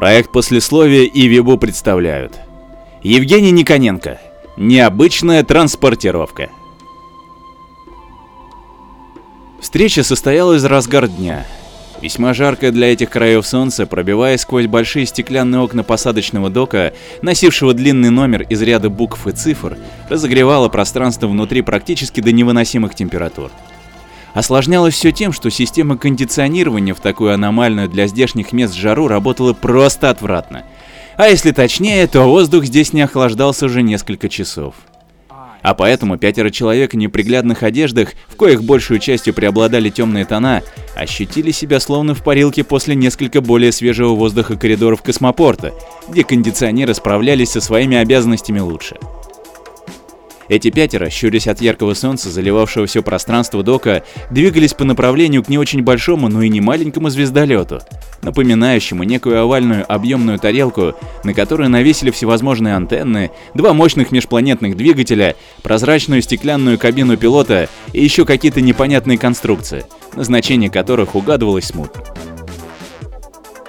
Проект послесловия и Вибу представляют. Евгений Никоненко. Необычная транспортировка. Встреча состоялась в разгар дня. Весьма жаркое для этих краев солнце, пробиваясь сквозь большие стеклянные окна посадочного дока, носившего длинный номер из ряда букв и цифр, разогревало пространство внутри практически до невыносимых температур. Осложнялось все тем, что система кондиционирования в такую аномальную для здешних мест жару работала просто отвратно. А если точнее, то воздух здесь не охлаждался уже несколько часов. А поэтому пятеро человек в неприглядных одеждах, в коих большую частью преобладали темные тона, ощутили себя словно в парилке после несколько более свежего воздуха коридоров космопорта, где кондиционеры справлялись со своими обязанностями лучше. Эти пятеро, щурясь от яркого солнца, заливавшего все пространство дока, двигались по направлению к не очень большому, но и не маленькому звездолету, напоминающему некую овальную объемную тарелку, на которую навесили всевозможные антенны, два мощных межпланетных двигателя, прозрачную стеклянную кабину пилота и еще какие-то непонятные конструкции, назначение которых угадывалось смутно.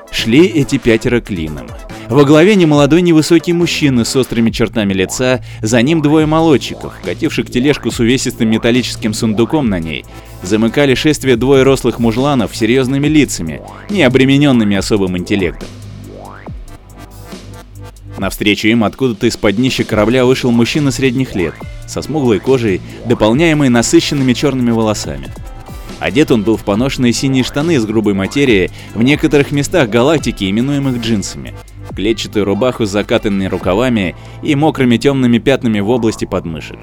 Шли эти пятеро клином. Во главе немолодой невысокий мужчина с острыми чертами лица, за ним двое молодчиков, кативших тележку с увесистым металлическим сундуком на ней. Замыкали шествие двое рослых мужланов с серьезными лицами, не обремененными особым интеллектом. Навстречу им откуда-то из-под днища корабля вышел мужчина средних лет, со смуглой кожей, дополняемой насыщенными черными волосами. Одет он был в поношенные синие штаны из грубой материи, в некоторых местах галактики, именуемых джинсами, клетчатую рубаху с закатанными рукавами и мокрыми темными пятнами в области подмышек.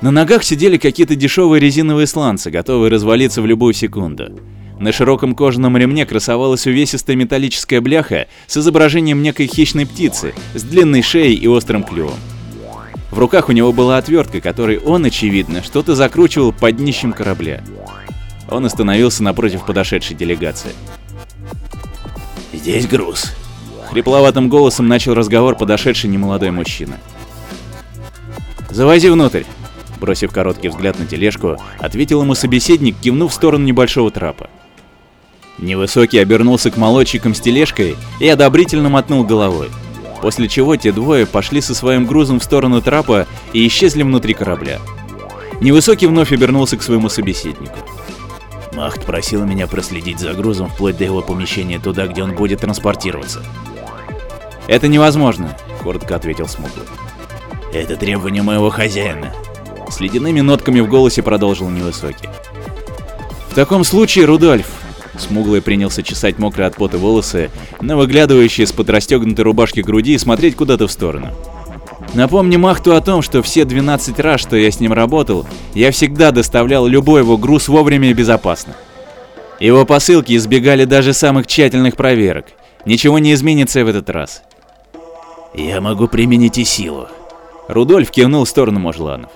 На ногах сидели какие-то дешевые резиновые сланцы, готовые развалиться в любую секунду. На широком кожаном ремне красовалась увесистая металлическая бляха с изображением некой хищной птицы с длинной шеей и острым клювом. В руках у него была отвертка, которой он, очевидно, что-то закручивал под днищем корабля. Он остановился напротив подошедшей делегации. «Здесь груз», — хрипловатым голосом начал разговор подошедший немолодой мужчина. «Завози внутрь», — бросив короткий взгляд на тележку, ответил ему собеседник, кивнув в сторону небольшого трапа. Невысокий обернулся к молодчикам с тележкой и одобрительно мотнул головой, после чего те двое пошли со своим грузом в сторону трапа и исчезли внутри корабля. Невысокий вновь обернулся к своему собеседнику. Махт просил меня проследить за грузом вплоть до его помещения туда, где он будет транспортироваться. «Это невозможно», — коротко ответил Смуглый. «Это требование моего хозяина», — с ледяными нотками в голосе продолжил Невысокий. «В таком случае, Рудольф», — Смуглый принялся чесать мокрые от пота волосы, на выглядывающие из-под расстегнутой рубашки груди и смотреть куда-то в сторону. Напомни Махту о том, что все 12 раз, что я с ним работал, я всегда доставлял любой его груз вовремя и безопасно. Его посылки избегали даже самых тщательных проверок. Ничего не изменится в этот раз. Я могу применить и силу. Рудольф кивнул в сторону Можланов.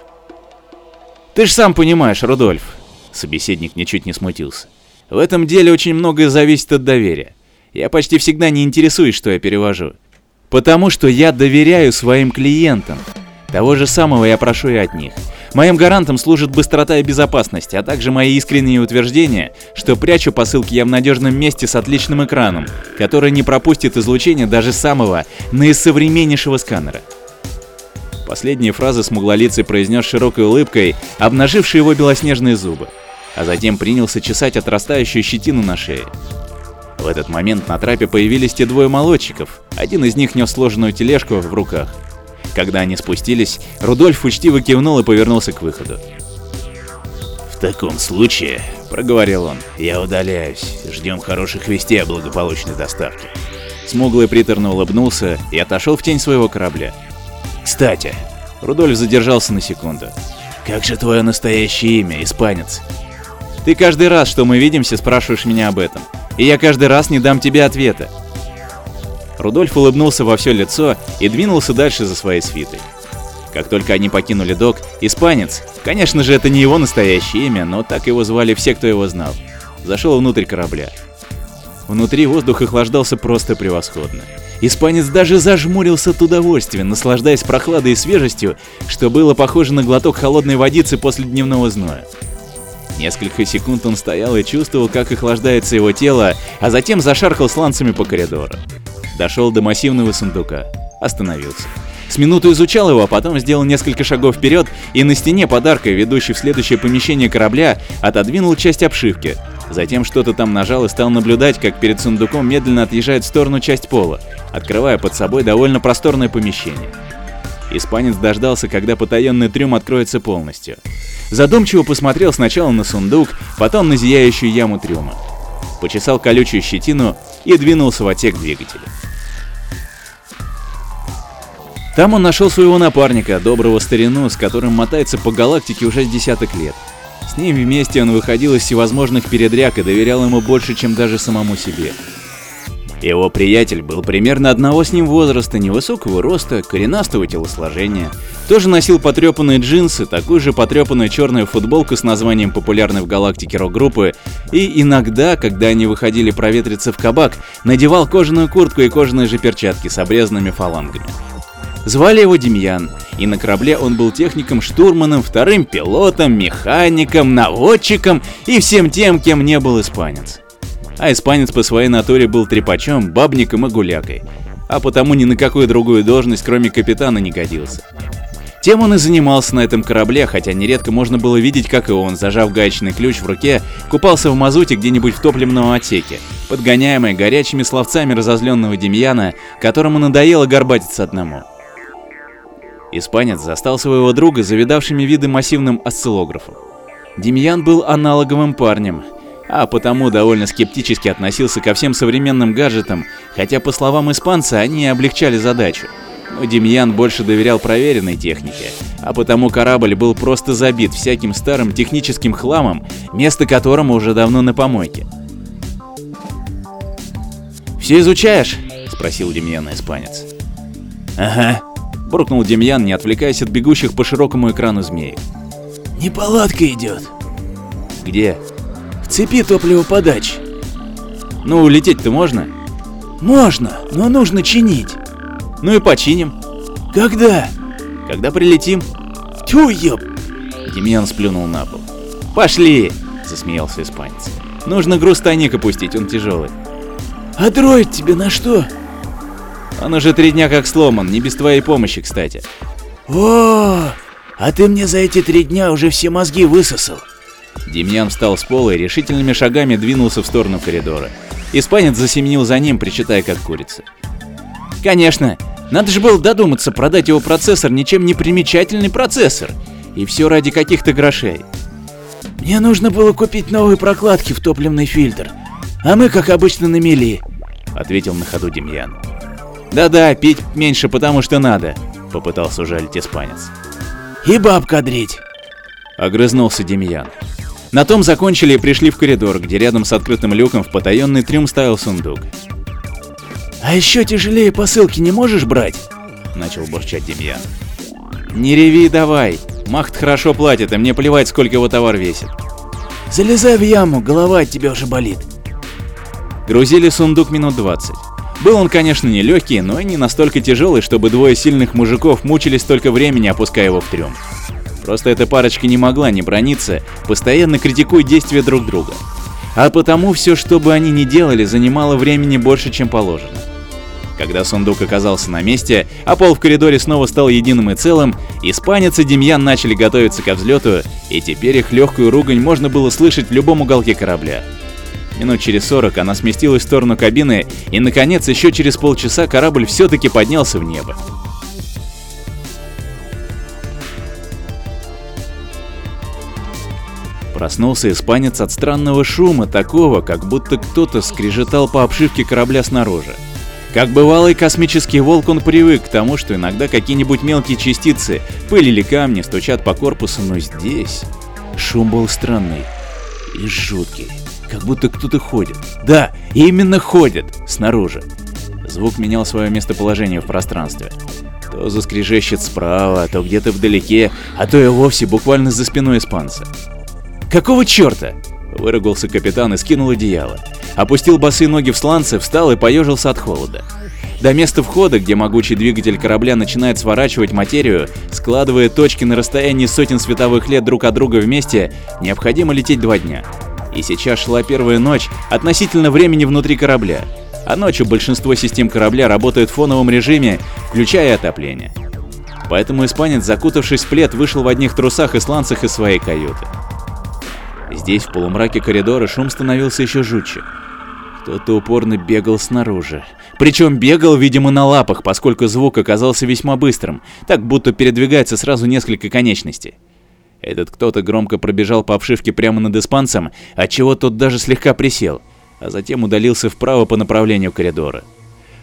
Ты ж сам понимаешь, Рудольф. Собеседник ничуть не смутился. В этом деле очень многое зависит от доверия. Я почти всегда не интересуюсь, что я перевожу. Потому что я доверяю своим клиентам. Того же самого я прошу и от них. Моим гарантом служит быстрота и безопасность, а также мои искренние утверждения, что прячу посылки я в надежном месте с отличным экраном, который не пропустит излучение даже самого наисовременнейшего сканера. Последние фразы смуглолицый произнес широкой улыбкой, обнажившей его белоснежные зубы, а затем принялся чесать отрастающую щетину на шее. В этот момент на трапе появились те двое молодчиков. Один из них нес сложенную тележку в руках. Когда они спустились, Рудольф учтиво кивнул и повернулся к выходу. «В таком случае», — проговорил он, — «я удаляюсь. Ждем хороших вестей о благополучной доставке». Смуглый приторно улыбнулся и отошел в тень своего корабля. «Кстати», — Рудольф задержался на секунду, — «как же твое настоящее имя, испанец?» «Ты каждый раз, что мы видимся, спрашиваешь меня об этом и я каждый раз не дам тебе ответа. Рудольф улыбнулся во все лицо и двинулся дальше за своей свитой. Как только они покинули док, испанец, конечно же это не его настоящее имя, но так его звали все, кто его знал, зашел внутрь корабля. Внутри воздух охлаждался просто превосходно. Испанец даже зажмурился от удовольствия, наслаждаясь прохладой и свежестью, что было похоже на глоток холодной водицы после дневного зноя. Несколько секунд он стоял и чувствовал, как охлаждается его тело, а затем зашаркал сланцами по коридору. Дошел до массивного сундука. Остановился. С минуту изучал его, а потом сделал несколько шагов вперед и на стене подарка, ведущей в следующее помещение корабля, отодвинул часть обшивки. Затем что-то там нажал и стал наблюдать, как перед сундуком медленно отъезжает в сторону часть пола, открывая под собой довольно просторное помещение. Испанец дождался, когда потаенный трюм откроется полностью. Задумчиво посмотрел сначала на сундук, потом на зияющую яму трюма. Почесал колючую щетину и двинулся в отсек двигателя. Там он нашел своего напарника, доброго старину, с которым мотается по галактике уже с десяток лет. С ним вместе он выходил из всевозможных передряг и доверял ему больше, чем даже самому себе. Его приятель был примерно одного с ним возраста, невысокого роста, коренастого телосложения. Тоже носил потрепанные джинсы, такую же потрепанную черную футболку с названием популярной в галактике рок-группы, и иногда, когда они выходили проветриться в кабак, надевал кожаную куртку и кожаные же перчатки с обрезанными фалангами. Звали его Демьян, и на корабле он был техником-штурманом, вторым пилотом, механиком, наводчиком и всем тем, кем не был испанец. А испанец по своей натуре был трепачом, бабником и гулякой, а потому ни на какую другую должность, кроме капитана, не годился. Тем он и занимался на этом корабле, хотя нередко можно было видеть, как и он, зажав гаечный ключ в руке, купался в мазуте где-нибудь в топливном отсеке, подгоняемый горячими словцами разозленного Демьяна, которому надоело горбатиться одному. Испанец застал своего друга завидавшими виды массивным осциллографом. Демьян был аналоговым парнем, а потому довольно скептически относился ко всем современным гаджетам, хотя, по словам испанца, они облегчали задачу. Но Демьян больше доверял проверенной технике, а потому корабль был просто забит всяким старым техническим хламом, место которому уже давно на помойке. «Все изучаешь?» – спросил Демьяна испанец. «Ага», буркнул Демьян, не отвлекаясь от бегущих по широкому экрану змей. «Неполадка идет». «Где?» «В цепи топливоподачи». «Ну, лететь-то можно?» «Можно, но нужно чинить». «Ну и починим». «Когда?» «Когда прилетим». «Тю, ёб!» Демьян сплюнул на пол. «Пошли!» – засмеялся испанец. «Нужно груз тайник опустить, он тяжелый». «А дроид тебе на что?» Он уже три дня как сломан, не без твоей помощи, кстати. О, а ты мне за эти три дня уже все мозги высосал. Демьян встал с пола и решительными шагами двинулся в сторону коридора. Испанец засеменил за ним, причитая как курица. Конечно, надо же было додуматься продать его процессор ничем не примечательный процессор. И все ради каких-то грошей. Мне нужно было купить новые прокладки в топливный фильтр. А мы, как обычно, на мели, ответил на ходу Демьян. «Да-да, пить меньше, потому что надо», — попытался ужалить испанец. «И баб кадрить», — огрызнулся Демьян. На том закончили и пришли в коридор, где рядом с открытым люком в потаенный трюм ставил сундук. «А еще тяжелее посылки не можешь брать?» — начал бурчать Демьян. «Не реви давай, Махт хорошо платит, и мне плевать, сколько его товар весит». «Залезай в яму, голова от тебя уже болит». Грузили сундук минут двадцать. Был он, конечно, не легкий, но и не настолько тяжелый, чтобы двое сильных мужиков мучились столько времени, опуская его в трюм. Просто эта парочка не могла не брониться, постоянно критикуя действия друг друга. А потому все, что бы они ни делали, занимало времени больше, чем положено. Когда сундук оказался на месте, а пол в коридоре снова стал единым и целым, испанец и Демьян начали готовиться ко взлету, и теперь их легкую ругань можно было слышать в любом уголке корабля. Минут через 40 она сместилась в сторону кабины, и наконец еще через полчаса корабль все-таки поднялся в небо. Проснулся испанец от странного шума, такого, как будто кто-то скрежетал по обшивке корабля снаружи. Как бывалый космический волк, он привык к тому, что иногда какие-нибудь мелкие частицы, пыль или камни стучат по корпусу, но здесь шум был странный и жуткий как будто кто-то ходит. Да, именно ходит, снаружи. Звук менял свое местоположение в пространстве. То заскрежещет справа, то где-то вдалеке, а то и вовсе буквально за спиной испанца. «Какого черта?» – выругался капитан и скинул одеяло. Опустил босые ноги в сланцы, встал и поежился от холода. До места входа, где могучий двигатель корабля начинает сворачивать материю, складывая точки на расстоянии сотен световых лет друг от друга вместе, необходимо лететь два дня и сейчас шла первая ночь относительно времени внутри корабля. а ночью большинство систем корабля работают в фоновом режиме, включая отопление. Поэтому испанец, закутавшись в плед, вышел в одних трусах и сланцах из своей каюты. Здесь, в полумраке коридора, шум становился еще жутче. Кто-то упорно бегал снаружи. Причем бегал, видимо, на лапах, поскольку звук оказался весьма быстрым, так будто передвигается сразу несколько конечностей. Этот кто-то громко пробежал по обшивке прямо над испанцем, отчего тот даже слегка присел, а затем удалился вправо по направлению коридора.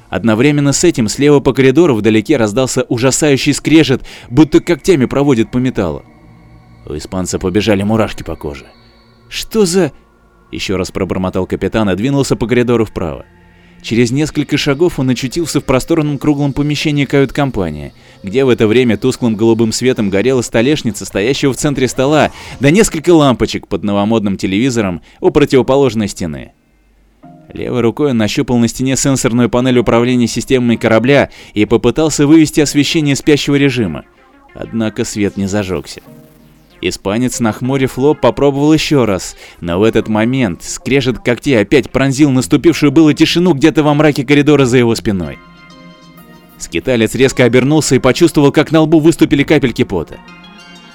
Одновременно с этим слева по коридору вдалеке раздался ужасающий скрежет, будто когтями проводит по металлу. У испанца побежали мурашки по коже. «Что за...» Еще раз пробормотал капитан и двинулся по коридору вправо. Через несколько шагов он очутился в просторном круглом помещении кают-компании, где в это время тусклым голубым светом горела столешница, стоящая в центре стола, да несколько лампочек под новомодным телевизором у противоположной стены. Левой рукой он нащупал на стене сенсорную панель управления системами корабля и попытался вывести освещение спящего режима. Однако свет не зажегся. Испанец, нахмурив лоб, попробовал еще раз, но в этот момент скрежет когтей опять пронзил наступившую было тишину где-то во мраке коридора за его спиной. Скиталец резко обернулся и почувствовал, как на лбу выступили капельки пота.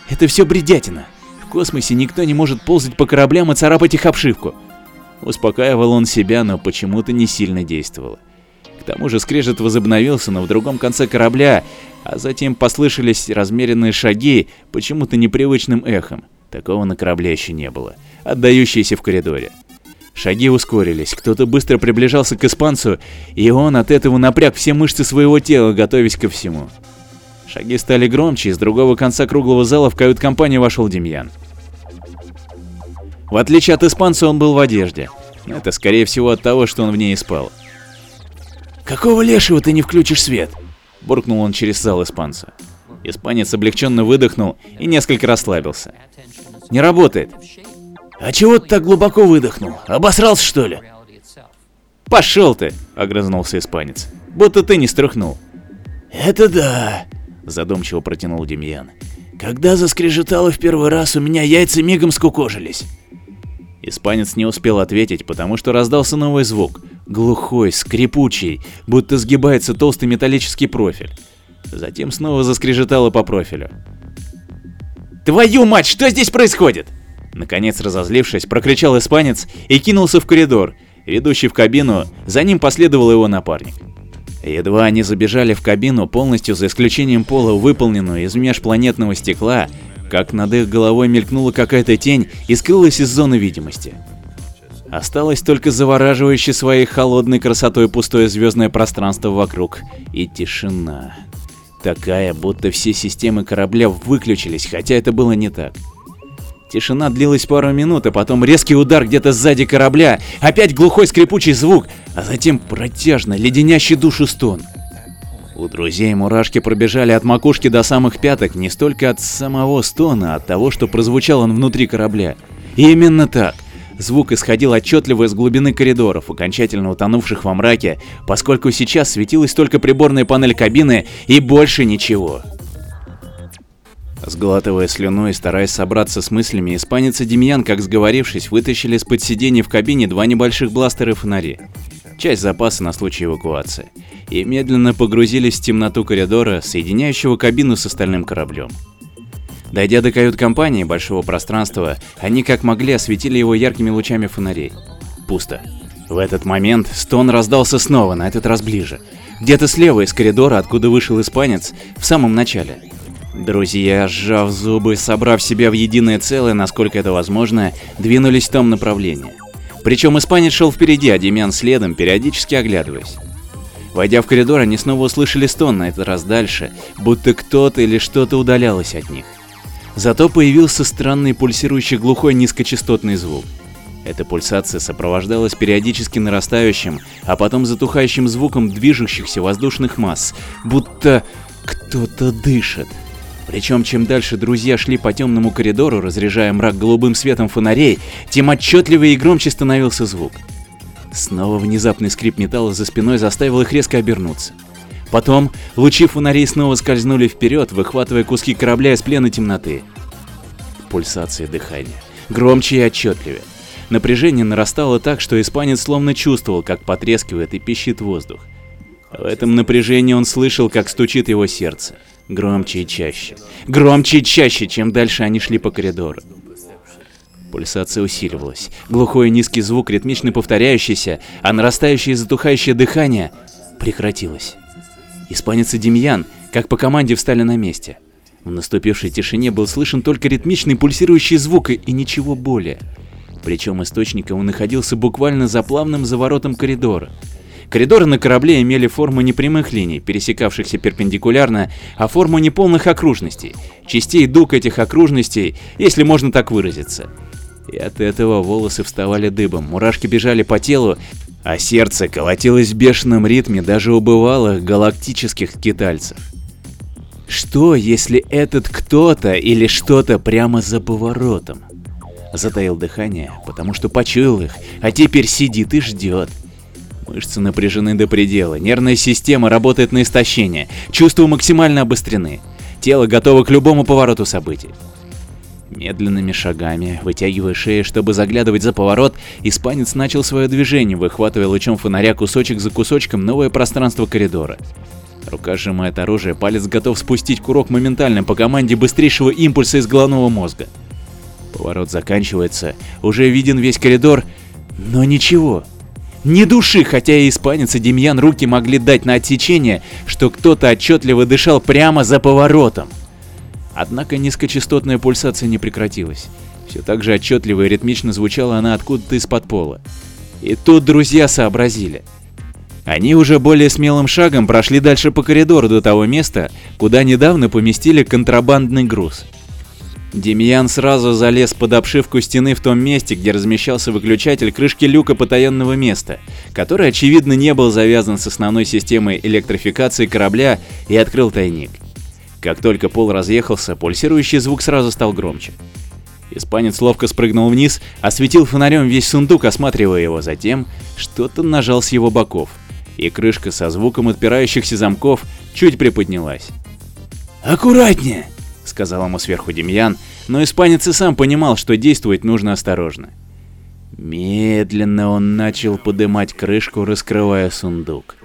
Это все бредятина. В космосе никто не может ползать по кораблям и царапать их обшивку. Успокаивал он себя, но почему-то не сильно действовало. К тому же скрежет возобновился, но в другом конце корабля, а затем послышались размеренные шаги, почему-то непривычным эхом. Такого на корабле еще не было, отдающиеся в коридоре. Шаги ускорились, кто-то быстро приближался к испанцу, и он от этого напряг все мышцы своего тела, готовясь ко всему. Шаги стали громче, и с другого конца круглого зала в кают-компанию вошел Демьян. В отличие от испанца, он был в одежде. Это, скорее всего, от того, что он в ней спал. «Какого лешего ты не включишь свет?» буркнул он через зал испанца. Испанец облегченно выдохнул и несколько расслабился. «Не работает». «А чего ты так глубоко выдохнул? Обосрался, что ли?» «Пошел ты!» — огрызнулся испанец. «Будто ты не струхнул». «Это да!» — задумчиво протянул Демьян. «Когда заскрежетало в первый раз, у меня яйца мигом скукожились». Испанец не успел ответить, потому что раздался новый звук, глухой, скрипучий, будто сгибается толстый металлический профиль. Затем снова заскрежетало по профилю. «Твою мать, что здесь происходит?» Наконец разозлившись, прокричал испанец и кинулся в коридор, ведущий в кабину, за ним последовал его напарник. Едва они забежали в кабину, полностью за исключением пола, выполненную из межпланетного стекла, как над их головой мелькнула какая-то тень и скрылась из зоны видимости. Осталось только завораживающее своей холодной красотой пустое звездное пространство вокруг и тишина. Такая, будто все системы корабля выключились, хотя это было не так. Тишина длилась пару минут, а потом резкий удар где-то сзади корабля, опять глухой скрипучий звук, а затем протяжно леденящий душу стон. У друзей мурашки пробежали от макушки до самых пяток не столько от самого стона, а от того, что прозвучал он внутри корабля. И именно так. Звук исходил отчетливо из глубины коридоров, окончательно утонувших во мраке, поскольку сейчас светилась только приборная панель кабины и больше ничего. Сглатывая слюну и стараясь собраться с мыслями, испанец и Демьян, как сговорившись, вытащили из-под сидений в кабине два небольших бластера и фонари. Часть запаса на случай эвакуации и медленно погрузились в темноту коридора, соединяющего кабину с остальным кораблем. Дойдя до кают-компании большого пространства, они как могли осветили его яркими лучами фонарей. Пусто. В этот момент стон раздался снова, на этот раз ближе. Где-то слева из коридора, откуда вышел испанец, в самом начале. Друзья, сжав зубы, собрав себя в единое целое, насколько это возможно, двинулись в том направлении. Причем испанец шел впереди, а Демьян следом, периодически оглядываясь. Войдя в коридор, они снова услышали стон, на этот раз дальше, будто кто-то или что-то удалялось от них. Зато появился странный пульсирующий глухой низкочастотный звук. Эта пульсация сопровождалась периодически нарастающим, а потом затухающим звуком движущихся воздушных масс, будто кто-то дышит. Причем чем дальше друзья шли по темному коридору, разряжая мрак голубым светом фонарей, тем отчетливее и громче становился звук. Снова внезапный скрип металла за спиной заставил их резко обернуться. Потом лучи фонарей снова скользнули вперед, выхватывая куски корабля из плена темноты. Пульсация дыхания. Громче и отчетливее. Напряжение нарастало так, что испанец словно чувствовал, как потрескивает и пищит воздух. В этом напряжении он слышал, как стучит его сердце. Громче и чаще. Громче и чаще, чем дальше они шли по коридору. Пульсация усиливалась. Глухой и низкий звук, ритмично повторяющийся, а нарастающее и затухающее дыхание прекратилось. Испанец и Демьян, как по команде, встали на месте. В наступившей тишине был слышен только ритмичный пульсирующий звук и ничего более. Причем источник его находился буквально за плавным заворотом коридора. Коридоры на корабле имели форму не прямых линий, пересекавшихся перпендикулярно, а форму неполных окружностей, частей дуг этих окружностей, если можно так выразиться. И от этого волосы вставали дыбом, мурашки бежали по телу, а сердце колотилось в бешеном ритме даже у бывалых галактических китальцев. Что, если этот кто-то или что-то прямо за поворотом? Затаил дыхание, потому что почуял их, а теперь сидит и ждет. Мышцы напряжены до предела, нервная система работает на истощение, чувства максимально обострены, тело готово к любому повороту событий. Медленными шагами, вытягивая шею, чтобы заглядывать за поворот, испанец начал свое движение, выхватывая лучом фонаря кусочек за кусочком новое пространство коридора. Рука сжимает оружие, палец готов спустить курок моментально по команде быстрейшего импульса из головного мозга. Поворот заканчивается, уже виден весь коридор, но ничего. Ни души, хотя и испанец и Демьян руки могли дать на отсечение, что кто-то отчетливо дышал прямо за поворотом. Однако низкочастотная пульсация не прекратилась. Все так же отчетливо и ритмично звучала она откуда-то из-под пола. И тут друзья сообразили. Они уже более смелым шагом прошли дальше по коридору до того места, куда недавно поместили контрабандный груз. Демьян сразу залез под обшивку стены в том месте, где размещался выключатель крышки люка потаенного места, который, очевидно, не был завязан с основной системой электрификации корабля и открыл тайник. Как только пол разъехался, пульсирующий звук сразу стал громче. Испанец ловко спрыгнул вниз, осветил фонарем весь сундук, осматривая его, затем что-то нажал с его боков, и крышка со звуком отпирающихся замков чуть приподнялась. «Аккуратнее!» Сказал ему сверху Демьян, но испанец и сам понимал, что действовать нужно осторожно. Медленно он начал подымать крышку, раскрывая сундук.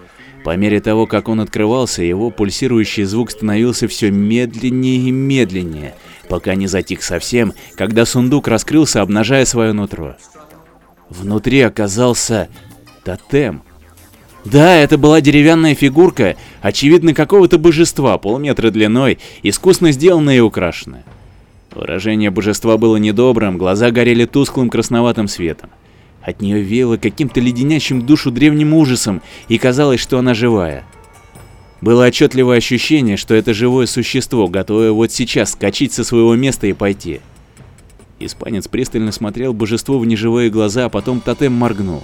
По мере того, как он открывался, его пульсирующий звук становился все медленнее и медленнее, пока не затих совсем, когда сундук раскрылся, обнажая свое нутро. Внутри оказался тотем, да, это была деревянная фигурка, очевидно какого-то божества, полметра длиной, искусно сделанная и украшенная. Выражение божества было недобрым, глаза горели тусклым красноватым светом. От нее веяло каким-то леденящим душу древним ужасом, и казалось, что она живая. Было отчетливое ощущение, что это живое существо, готовое вот сейчас скачать со своего места и пойти. Испанец пристально смотрел божеству в неживые глаза, а потом тотем моргнул.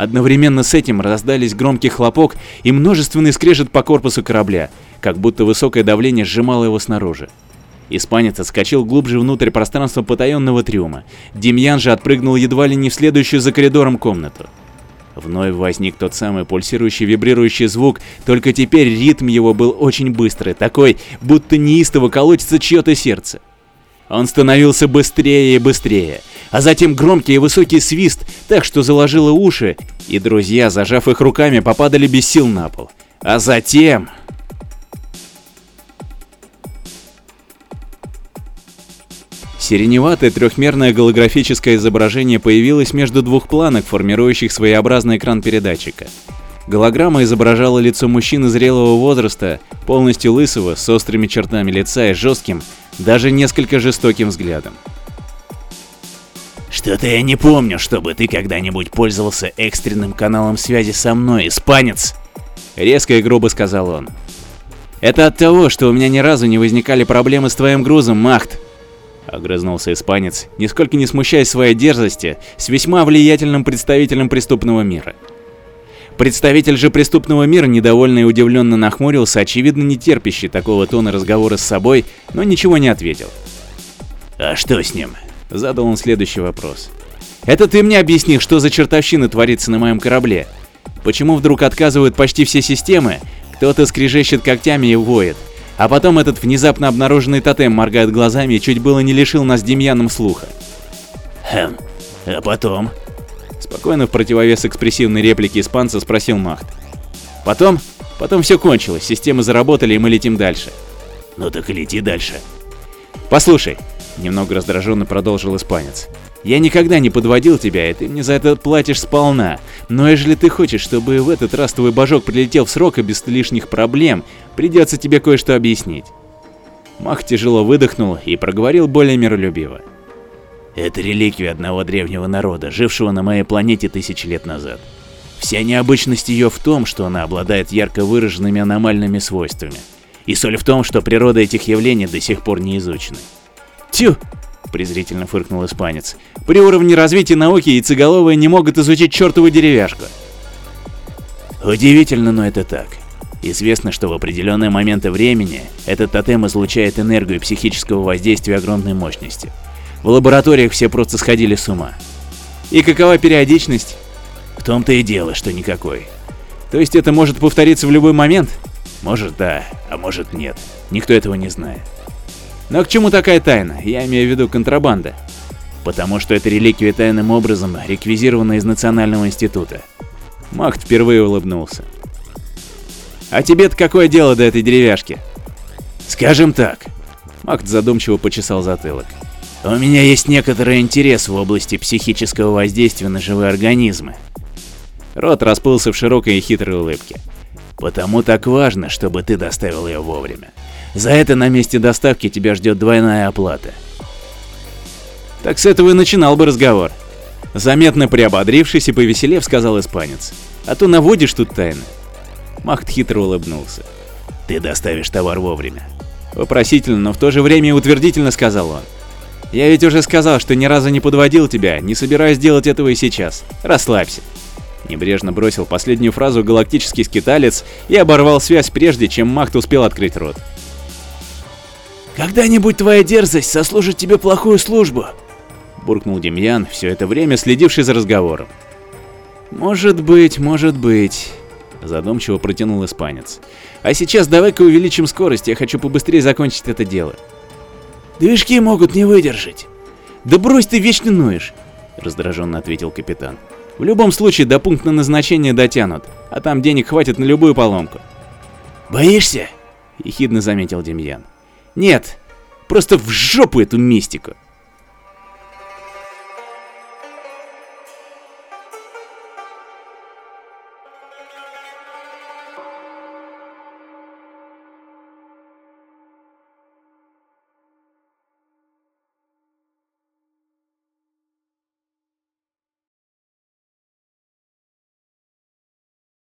Одновременно с этим раздались громкий хлопок и множественный скрежет по корпусу корабля, как будто высокое давление сжимало его снаружи. Испанец отскочил глубже внутрь пространства потаенного трюма. Демьян же отпрыгнул едва ли не в следующую за коридором комнату. Вновь возник тот самый пульсирующий вибрирующий звук, только теперь ритм его был очень быстрый, такой, будто неистово колотится чье-то сердце. Он становился быстрее и быстрее, а затем громкий и высокий свист, так что заложило уши, и друзья, зажав их руками, попадали без сил на пол. А затем... Сиреневатое трехмерное голографическое изображение появилось между двух планок, формирующих своеобразный экран передатчика. Голограмма изображала лицо мужчины зрелого возраста, полностью лысого, с острыми чертами лица и жестким, даже несколько жестоким взглядом. «Что-то я не помню, чтобы ты когда-нибудь пользовался экстренным каналом связи со мной, испанец!» Резко и грубо сказал он. «Это от того, что у меня ни разу не возникали проблемы с твоим грузом, Махт!» Огрызнулся испанец, нисколько не смущаясь своей дерзости, с весьма влиятельным представителем преступного мира. Представитель же преступного мира недовольно и удивленно нахмурился, очевидно не терпящий такого тона разговора с собой, но ничего не ответил. «А что с ним?» – задал он следующий вопрос. «Это ты мне объясни, что за чертовщина творится на моем корабле? Почему вдруг отказывают почти все системы, кто-то скрежещет когтями и воет, а потом этот внезапно обнаруженный тотем моргает глазами и чуть было не лишил нас Демьяном слуха?» «Хм, А потом? Спокойно в противовес экспрессивной реплике испанца спросил Махт. Потом? Потом все кончилось, системы заработали и мы летим дальше. Ну так и лети дальше. Послушай, немного раздраженно продолжил испанец. Я никогда не подводил тебя, и ты мне за это платишь сполна. Но если ты хочешь, чтобы в этот раз твой божок прилетел в срок и без лишних проблем, придется тебе кое-что объяснить. Мах тяжело выдохнул и проговорил более миролюбиво. Это реликвия одного древнего народа, жившего на моей планете тысячи лет назад. Вся необычность ее в том, что она обладает ярко выраженными аномальными свойствами. И соль в том, что природа этих явлений до сих пор не изучена. Тю! презрительно фыркнул испанец. При уровне развития науки яйцеголовые не могут изучить чертову деревяшку. Удивительно, но это так. Известно, что в определенные моменты времени этот тотем излучает энергию психического воздействия огромной мощности. В лабораториях все просто сходили с ума. И какова периодичность? В том-то и дело, что никакой. То есть это может повториться в любой момент? Может да, а может нет. Никто этого не знает. Но к чему такая тайна? Я имею в виду контрабанда. Потому что эта реликвия тайным образом реквизирована из Национального института. Махт впервые улыбнулся. А тебе-то какое дело до этой деревяшки? Скажем так. Махт задумчиво почесал затылок. У меня есть некоторый интерес в области психического воздействия на живые организмы. Рот расплылся в широкой и хитрой улыбке. Потому так важно, чтобы ты доставил ее вовремя. За это на месте доставки тебя ждет двойная оплата. Так с этого и начинал бы разговор. Заметно приободрившись и повеселев, сказал испанец. А то наводишь тут тайны. Махт хитро улыбнулся. Ты доставишь товар вовремя. Вопросительно, но в то же время утвердительно сказал он. Я ведь уже сказал, что ни разу не подводил тебя, не собираюсь делать этого и сейчас. Расслабься. Небрежно бросил последнюю фразу галактический скиталец и оборвал связь прежде, чем Махт успел открыть рот. «Когда-нибудь твоя дерзость сослужит тебе плохую службу», — буркнул Демьян, все это время следивший за разговором. «Может быть, может быть», — задумчиво протянул испанец. «А сейчас давай-ка увеличим скорость, я хочу побыстрее закончить это дело». «Движки могут не выдержать». «Да брось ты вечно ноешь», — раздраженно ответил капитан. «В любом случае до пункта назначения дотянут, а там денег хватит на любую поломку». «Боишься?» — ехидно заметил Демьян. Нет, просто в жопу эту мистику.